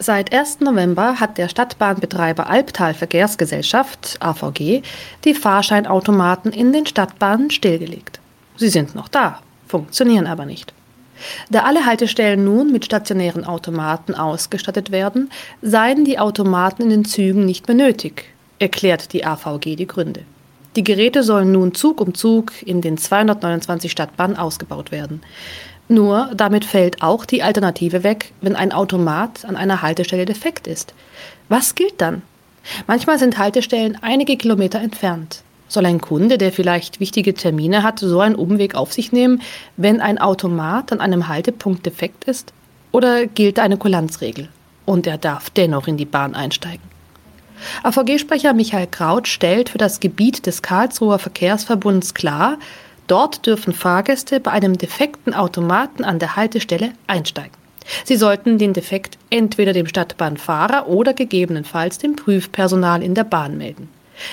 Seit 1. November hat der Stadtbahnbetreiber Albtal Verkehrsgesellschaft AVG die Fahrscheinautomaten in den Stadtbahnen stillgelegt. Sie sind noch da, funktionieren aber nicht. Da alle Haltestellen nun mit stationären Automaten ausgestattet werden, seien die Automaten in den Zügen nicht mehr nötig, erklärt die AVG die Gründe. Die Geräte sollen nun Zug um Zug in den 229 Stadtbahnen ausgebaut werden. Nur damit fällt auch die Alternative weg, wenn ein Automat an einer Haltestelle defekt ist. Was gilt dann? Manchmal sind Haltestellen einige Kilometer entfernt. Soll ein Kunde, der vielleicht wichtige Termine hat, so einen Umweg auf sich nehmen, wenn ein Automat an einem Haltepunkt defekt ist? Oder gilt eine Kulanzregel und er darf dennoch in die Bahn einsteigen? AVG-Sprecher Michael Kraut stellt für das Gebiet des Karlsruher Verkehrsverbunds klar, Dort dürfen Fahrgäste bei einem defekten Automaten an der Haltestelle einsteigen. Sie sollten den Defekt entweder dem Stadtbahnfahrer oder gegebenenfalls dem Prüfpersonal in der Bahn melden.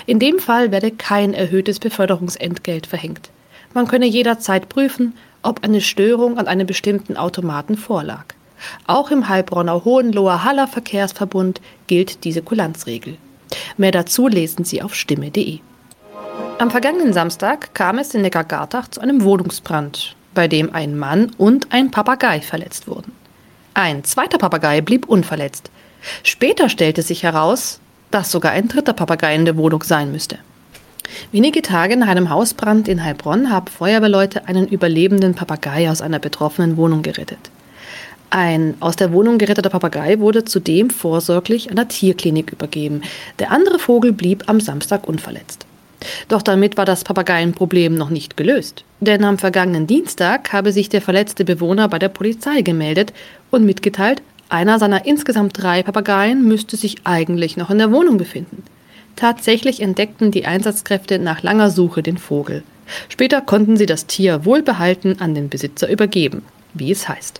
In dem Fall werde kein erhöhtes Beförderungsentgelt verhängt. Man könne jederzeit prüfen, ob eine Störung an einem bestimmten Automaten vorlag. Auch im Heilbronner Hohenloher Haller Verkehrsverbund gilt diese Kulanzregel. Mehr dazu lesen Sie auf stimme.de. Am vergangenen Samstag kam es in Neckargartach zu einem Wohnungsbrand, bei dem ein Mann und ein Papagei verletzt wurden. Ein zweiter Papagei blieb unverletzt. Später stellte sich heraus, dass sogar ein dritter Papagei in der Wohnung sein müsste. Wenige Tage nach einem Hausbrand in Heilbronn haben Feuerwehrleute einen überlebenden Papagei aus einer betroffenen Wohnung gerettet. Ein aus der Wohnung geretteter Papagei wurde zudem vorsorglich einer Tierklinik übergeben. Der andere Vogel blieb am Samstag unverletzt. Doch damit war das Papageienproblem noch nicht gelöst. Denn am vergangenen Dienstag habe sich der verletzte Bewohner bei der Polizei gemeldet und mitgeteilt, einer seiner insgesamt drei Papageien müsste sich eigentlich noch in der Wohnung befinden. Tatsächlich entdeckten die Einsatzkräfte nach langer Suche den Vogel. Später konnten sie das Tier wohlbehalten an den Besitzer übergeben, wie es heißt.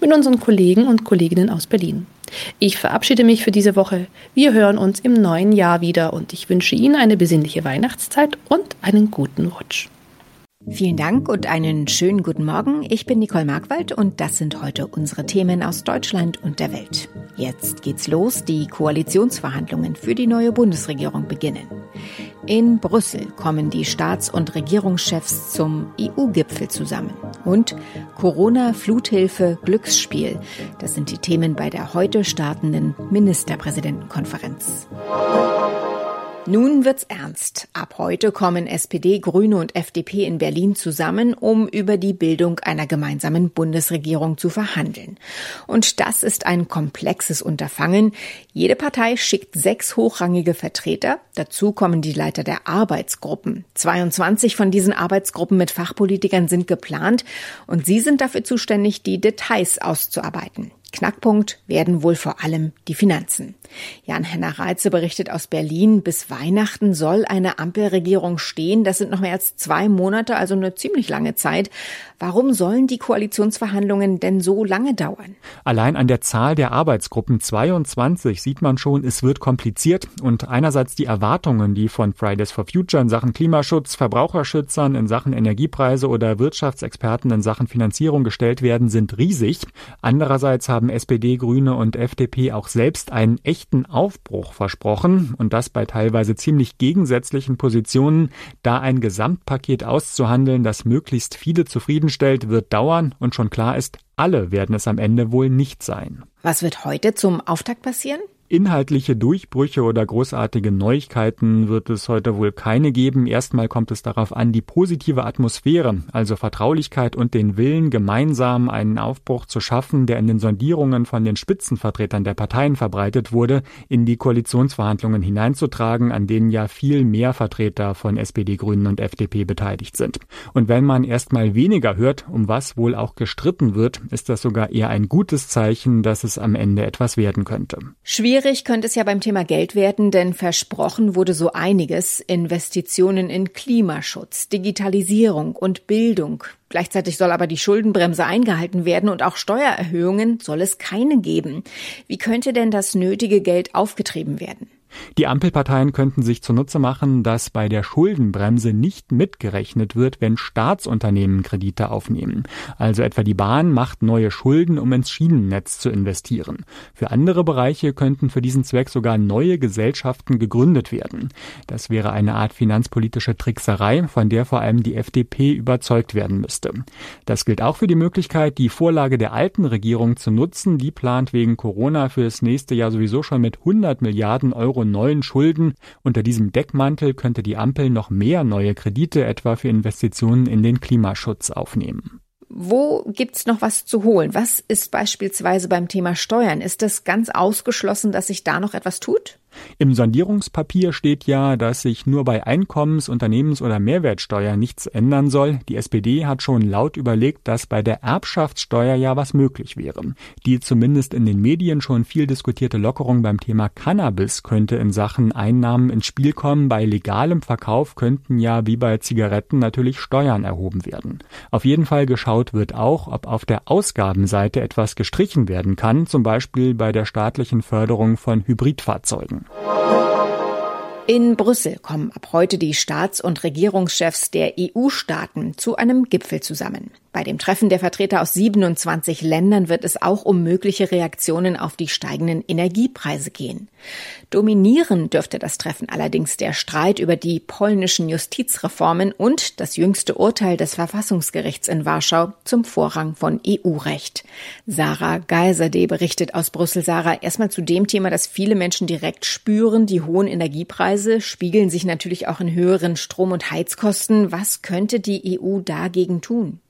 mit unseren Kollegen und Kolleginnen aus Berlin. Ich verabschiede mich für diese Woche. Wir hören uns im neuen Jahr wieder und ich wünsche Ihnen eine besinnliche Weihnachtszeit und einen guten Rutsch. Vielen Dank und einen schönen guten Morgen. Ich bin Nicole Markwald und das sind heute unsere Themen aus Deutschland und der Welt. Jetzt geht's los. Die Koalitionsverhandlungen für die neue Bundesregierung beginnen. In Brüssel kommen die Staats- und Regierungschefs zum EU-Gipfel zusammen. Und Corona, Fluthilfe, Glücksspiel. Das sind die Themen bei der heute startenden Ministerpräsidentenkonferenz. Nun wird's ernst. Ab heute kommen SPD, Grüne und FDP in Berlin zusammen, um über die Bildung einer gemeinsamen Bundesregierung zu verhandeln. Und das ist ein komplexes Unterfangen. Jede Partei schickt sechs hochrangige Vertreter. Dazu kommen die Leiter der Arbeitsgruppen. 22 von diesen Arbeitsgruppen mit Fachpolitikern sind geplant und sie sind dafür zuständig, die Details auszuarbeiten. Knackpunkt werden wohl vor allem die Finanzen. Jan-Henner Reitze berichtet aus Berlin, bis Weihnachten soll eine Ampelregierung stehen. Das sind noch mehr als zwei Monate, also eine ziemlich lange Zeit. Warum sollen die Koalitionsverhandlungen denn so lange dauern? Allein an der Zahl der Arbeitsgruppen 22 sieht man schon, es wird kompliziert und einerseits die Erwartungen, die von Fridays for Future in Sachen Klimaschutz, Verbraucherschützern in Sachen Energiepreise oder Wirtschaftsexperten in Sachen Finanzierung gestellt werden, sind riesig. Andererseits haben SPD, Grüne und FDP auch selbst einen echten Aufbruch versprochen und das bei teilweise ziemlich gegensätzlichen Positionen. Da ein Gesamtpaket auszuhandeln, das möglichst viele zufrieden stellt, wird dauern und schon klar ist, alle werden es am Ende wohl nicht sein. Was wird heute zum Auftakt passieren? Inhaltliche Durchbrüche oder großartige Neuigkeiten wird es heute wohl keine geben. Erstmal kommt es darauf an, die positive Atmosphäre, also Vertraulichkeit und den Willen, gemeinsam einen Aufbruch zu schaffen, der in den Sondierungen von den Spitzenvertretern der Parteien verbreitet wurde, in die Koalitionsverhandlungen hineinzutragen, an denen ja viel mehr Vertreter von SPD, Grünen und FDP beteiligt sind. Und wenn man erstmal weniger hört, um was wohl auch gestritten wird, ist das sogar eher ein gutes Zeichen, dass es am Ende etwas werden könnte. Schwierig Schwierig könnte es ja beim Thema Geld werden, denn versprochen wurde so einiges. Investitionen in Klimaschutz, Digitalisierung und Bildung. Gleichzeitig soll aber die Schuldenbremse eingehalten werden und auch Steuererhöhungen soll es keine geben. Wie könnte denn das nötige Geld aufgetrieben werden? Die Ampelparteien könnten sich zunutze machen, dass bei der Schuldenbremse nicht mitgerechnet wird, wenn Staatsunternehmen Kredite aufnehmen. Also etwa die Bahn macht neue Schulden, um ins Schienennetz zu investieren. Für andere Bereiche könnten für diesen Zweck sogar neue Gesellschaften gegründet werden. Das wäre eine Art finanzpolitische Trickserei, von der vor allem die FDP überzeugt werden müsste. Das gilt auch für die Möglichkeit, die Vorlage der alten Regierung zu nutzen. Die plant wegen Corona für das nächste Jahr sowieso schon mit 100 Milliarden Euro Euro neuen Schulden. Unter diesem Deckmantel könnte die Ampel noch mehr neue Kredite etwa für Investitionen in den Klimaschutz aufnehmen. Wo gibt's noch was zu holen? Was ist beispielsweise beim Thema Steuern? Ist es ganz ausgeschlossen, dass sich da noch etwas tut? Im Sondierungspapier steht ja, dass sich nur bei Einkommens-, Unternehmens- oder Mehrwertsteuer nichts ändern soll. Die SPD hat schon laut überlegt, dass bei der Erbschaftssteuer ja was möglich wäre. Die zumindest in den Medien schon viel diskutierte Lockerung beim Thema Cannabis könnte in Sachen Einnahmen ins Spiel kommen. Bei legalem Verkauf könnten ja wie bei Zigaretten natürlich Steuern erhoben werden. Auf jeden Fall geschaut wird auch, ob auf der Ausgabenseite etwas gestrichen werden kann, zum Beispiel bei der staatlichen Förderung von Hybridfahrzeugen. morning. In Brüssel kommen ab heute die Staats- und Regierungschefs der EU-Staaten zu einem Gipfel zusammen. Bei dem Treffen der Vertreter aus 27 Ländern wird es auch um mögliche Reaktionen auf die steigenden Energiepreise gehen. Dominieren dürfte das Treffen allerdings der Streit über die polnischen Justizreformen und das jüngste Urteil des Verfassungsgerichts in Warschau zum Vorrang von EU-Recht. Sarah Geiserde berichtet aus Brüssel. Sarah, erstmal zu dem Thema, das viele Menschen direkt spüren. Die hohen Energiepreise spiegeln sich natürlich auch in höheren Strom- und Heizkosten. Was könnte die EU dagegen tun?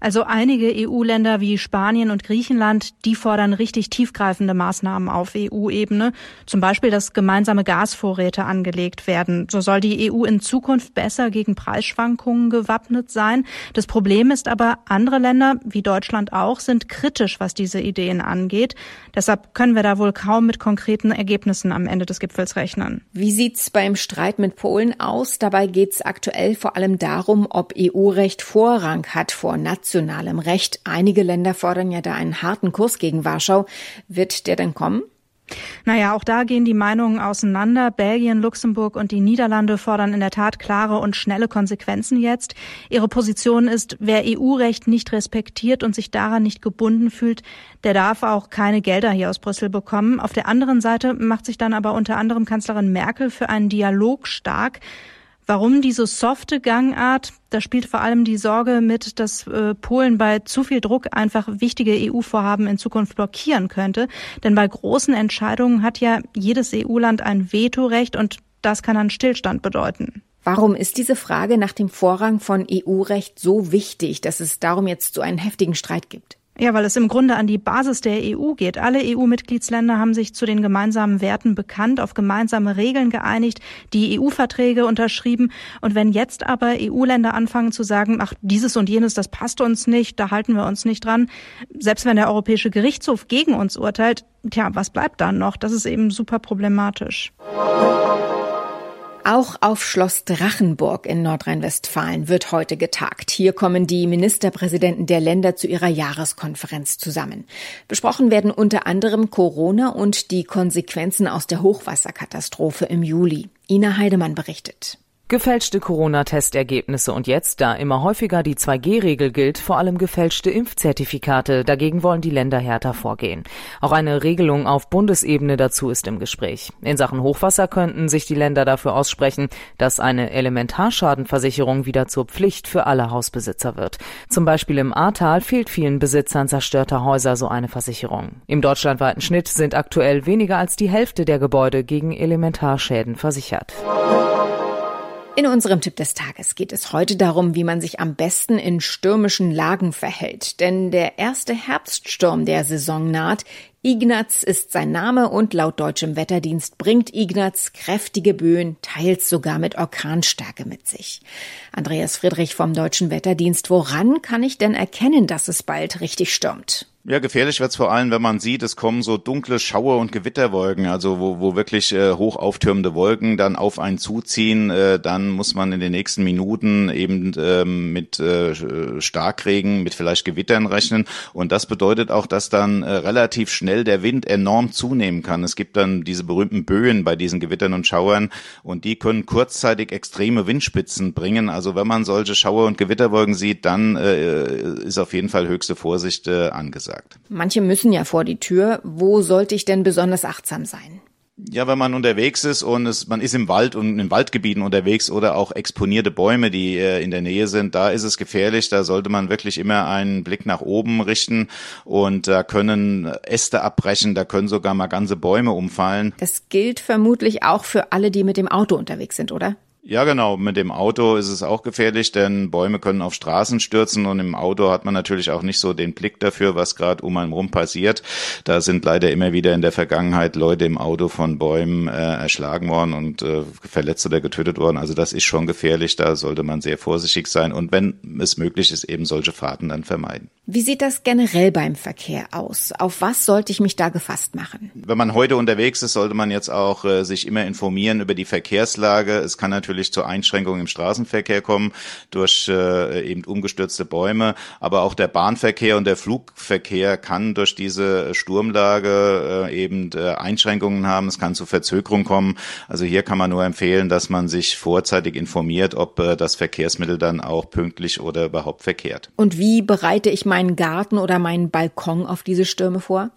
Also einige EU-Länder wie Spanien und Griechenland, die fordern richtig tiefgreifende Maßnahmen auf EU-Ebene. Zum Beispiel, dass gemeinsame Gasvorräte angelegt werden. So soll die EU in Zukunft besser gegen Preisschwankungen gewappnet sein. Das Problem ist aber, andere Länder, wie Deutschland auch, sind kritisch, was diese Ideen angeht. Deshalb können wir da wohl kaum mit konkreten Ergebnissen am Ende des Gipfels rechnen. Wie sieht's beim Streit mit Polen aus? Dabei geht's aktuell vor allem darum, ob EU-Recht Vorrang hat vor nationalem Recht. Einige Länder fordern ja da einen harten Kurs gegen Warschau. Wird der denn kommen? Naja, auch da gehen die Meinungen auseinander. Belgien, Luxemburg und die Niederlande fordern in der Tat klare und schnelle Konsequenzen jetzt. Ihre Position ist, wer EU-Recht nicht respektiert und sich daran nicht gebunden fühlt, der darf auch keine Gelder hier aus Brüssel bekommen. Auf der anderen Seite macht sich dann aber unter anderem Kanzlerin Merkel für einen Dialog stark. Warum diese softe Gangart? Da spielt vor allem die Sorge mit, dass äh, Polen bei zu viel Druck einfach wichtige EU-Vorhaben in Zukunft blockieren könnte. Denn bei großen Entscheidungen hat ja jedes EU-Land ein Vetorecht und Das kann dann Stillstand bedeuten. Warum ist diese Frage nach dem Vorrang von EU-Recht so wichtig, dass es darum jetzt so einen heftigen Streit gibt? Ja, weil es im Grunde an die Basis der EU geht. Alle EU-Mitgliedsländer haben sich zu den gemeinsamen Werten bekannt, auf gemeinsame Regeln geeinigt, die EU-Verträge unterschrieben. Und wenn jetzt aber EU-Länder anfangen zu sagen, ach, dieses und jenes, das passt uns nicht, da halten wir uns nicht dran, selbst wenn der Europäische Gerichtshof gegen uns urteilt, tja, was bleibt dann noch? Das ist eben super problematisch. Auch auf Schloss Drachenburg in Nordrhein-Westfalen wird heute getagt. Hier kommen die Ministerpräsidenten der Länder zu ihrer Jahreskonferenz zusammen. Besprochen werden unter anderem Corona und die Konsequenzen aus der Hochwasserkatastrophe im Juli. Ina Heidemann berichtet. Gefälschte Corona-Testergebnisse und jetzt, da immer häufiger die 2G-Regel gilt, vor allem gefälschte Impfzertifikate. Dagegen wollen die Länder härter vorgehen. Auch eine Regelung auf Bundesebene dazu ist im Gespräch. In Sachen Hochwasser könnten sich die Länder dafür aussprechen, dass eine Elementarschadenversicherung wieder zur Pflicht für alle Hausbesitzer wird. Zum Beispiel im Ahrtal fehlt vielen Besitzern zerstörter Häuser so eine Versicherung. Im deutschlandweiten Schnitt sind aktuell weniger als die Hälfte der Gebäude gegen Elementarschäden versichert. In unserem Tipp des Tages geht es heute darum, wie man sich am besten in stürmischen Lagen verhält. Denn der erste Herbststurm der Saison naht. Ignaz ist sein Name und laut deutschem Wetterdienst bringt Ignaz kräftige Böen, teils sogar mit Orkanstärke mit sich. Andreas Friedrich vom deutschen Wetterdienst, woran kann ich denn erkennen, dass es bald richtig stürmt? Ja, gefährlich wird's vor allem, wenn man sieht, es kommen so dunkle Schauer- und Gewitterwolken, also wo, wo wirklich äh, hoch auftürmende Wolken dann auf einen zuziehen. Äh, dann muss man in den nächsten Minuten eben ähm, mit äh, Starkregen, mit vielleicht Gewittern rechnen. Und das bedeutet auch, dass dann äh, relativ schnell der Wind enorm zunehmen kann. Es gibt dann diese berühmten Böen bei diesen Gewittern und Schauern und die können kurzzeitig extreme Windspitzen bringen. Also wenn man solche Schauer- und Gewitterwolken sieht, dann äh, ist auf jeden Fall höchste Vorsicht äh, angesagt gesagt. Manche müssen ja vor die Tür. Wo sollte ich denn besonders achtsam sein? Ja, wenn man unterwegs ist und es, man ist im Wald und in Waldgebieten unterwegs oder auch exponierte Bäume, die äh, in der Nähe sind, da ist es gefährlich. Da sollte man wirklich immer einen Blick nach oben richten und da können Äste abbrechen, da können sogar mal ganze Bäume umfallen. Das gilt vermutlich auch für alle, die mit dem Auto unterwegs sind, oder? Ja, genau. Mit dem Auto ist es auch gefährlich, denn Bäume können auf Straßen stürzen und im Auto hat man natürlich auch nicht so den Blick dafür, was gerade um einen rum passiert. Da sind leider immer wieder in der Vergangenheit Leute im Auto von Bäumen äh, erschlagen worden und äh, verletzt oder getötet worden. Also das ist schon gefährlich. Da sollte man sehr vorsichtig sein und wenn es möglich ist, eben solche Fahrten dann vermeiden. Wie sieht das generell beim Verkehr aus? Auf was sollte ich mich da gefasst machen? Wenn man heute unterwegs ist, sollte man jetzt auch äh, sich immer informieren über die Verkehrslage. Es kann natürlich natürlich zu Einschränkungen im Straßenverkehr kommen durch äh, eben umgestürzte Bäume, aber auch der Bahnverkehr und der Flugverkehr kann durch diese Sturmlage äh, eben äh, Einschränkungen haben. Es kann zu Verzögerungen kommen. Also hier kann man nur empfehlen, dass man sich vorzeitig informiert, ob äh, das Verkehrsmittel dann auch pünktlich oder überhaupt verkehrt. Und wie bereite ich meinen Garten oder meinen Balkon auf diese Stürme vor?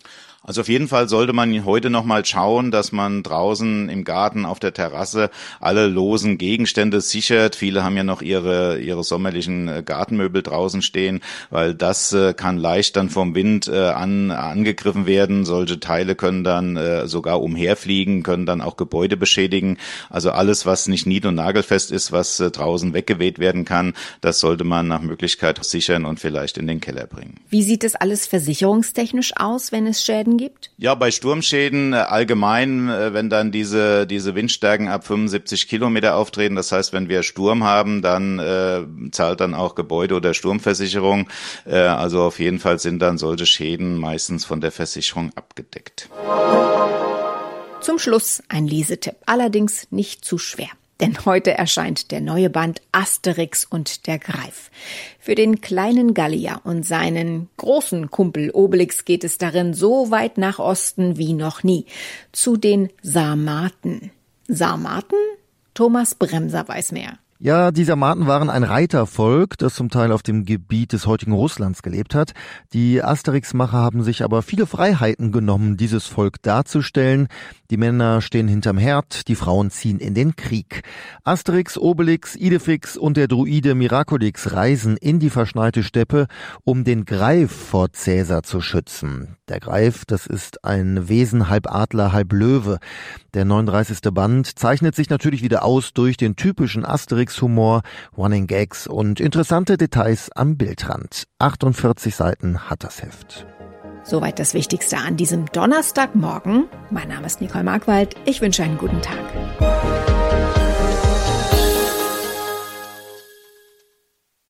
Also auf jeden Fall sollte man heute noch mal schauen, dass man draußen im Garten auf der Terrasse alle losen Gegenstände sichert. Viele haben ja noch ihre ihre sommerlichen äh, Gartenmöbel draußen stehen, weil das äh, kann leicht dann vom Wind äh, an angegriffen werden. Solche Teile können dann äh, sogar umherfliegen, können dann auch Gebäude beschädigen. Also alles, was nicht nied- und nagelfest ist, was äh, draußen weggeweht werden kann, das sollte man nach Möglichkeit sichern und vielleicht in den Keller bringen. Wie sieht es alles versicherungstechnisch aus, wenn es Schäden Sturmschäden gibt? Ja, bei Sturmschäden äh, allgemein, äh, wenn dann diese, diese Windstärken ab 75 Kilometer auftreten, das heißt, wenn wir Sturm haben, dann äh, zahlt dann auch Gebäude- oder Sturmversicherung. Äh, also auf jeden Fall sind dann solche Schäden meistens von der Versicherung abgedeckt. Zum Schluss ein Lesetipp, allerdings nicht zu schwer denn heute erscheint der neue Band Asterix und der Greif. Für den kleinen Gallier und seinen großen Kumpel Obelix geht es darin so weit nach Osten wie noch nie, zu den Sarmaten. Sarmaten? Thomas Bremser weiß mehr. Ja, die Sarmaten waren ein Reitervolk, das zum Teil auf dem Gebiet des heutigen Russlands gelebt hat. Die Asterix-Macher haben sich aber viele Freiheiten genommen, dieses Volk darzustellen. Die Männer stehen hinterm Herd, die Frauen ziehen in den Krieg. Asterix, Obelix, Idefix und der Druide Miraculix reisen in die verschneite Steppe, um den Greif vor Cäsar zu schützen. Der Greif, das ist ein Wesen halb Adler, halb Löwe. Der 39. Band zeichnet sich natürlich wieder aus durch den typischen Asterix-Humor, Running Gags und interessante Details am Bildrand. 48 Seiten hat das Heft. Soweit das Wichtigste an diesem Donnerstagmorgen. Mein Name ist Nicole Markwald. Ich wünsche einen guten Tag.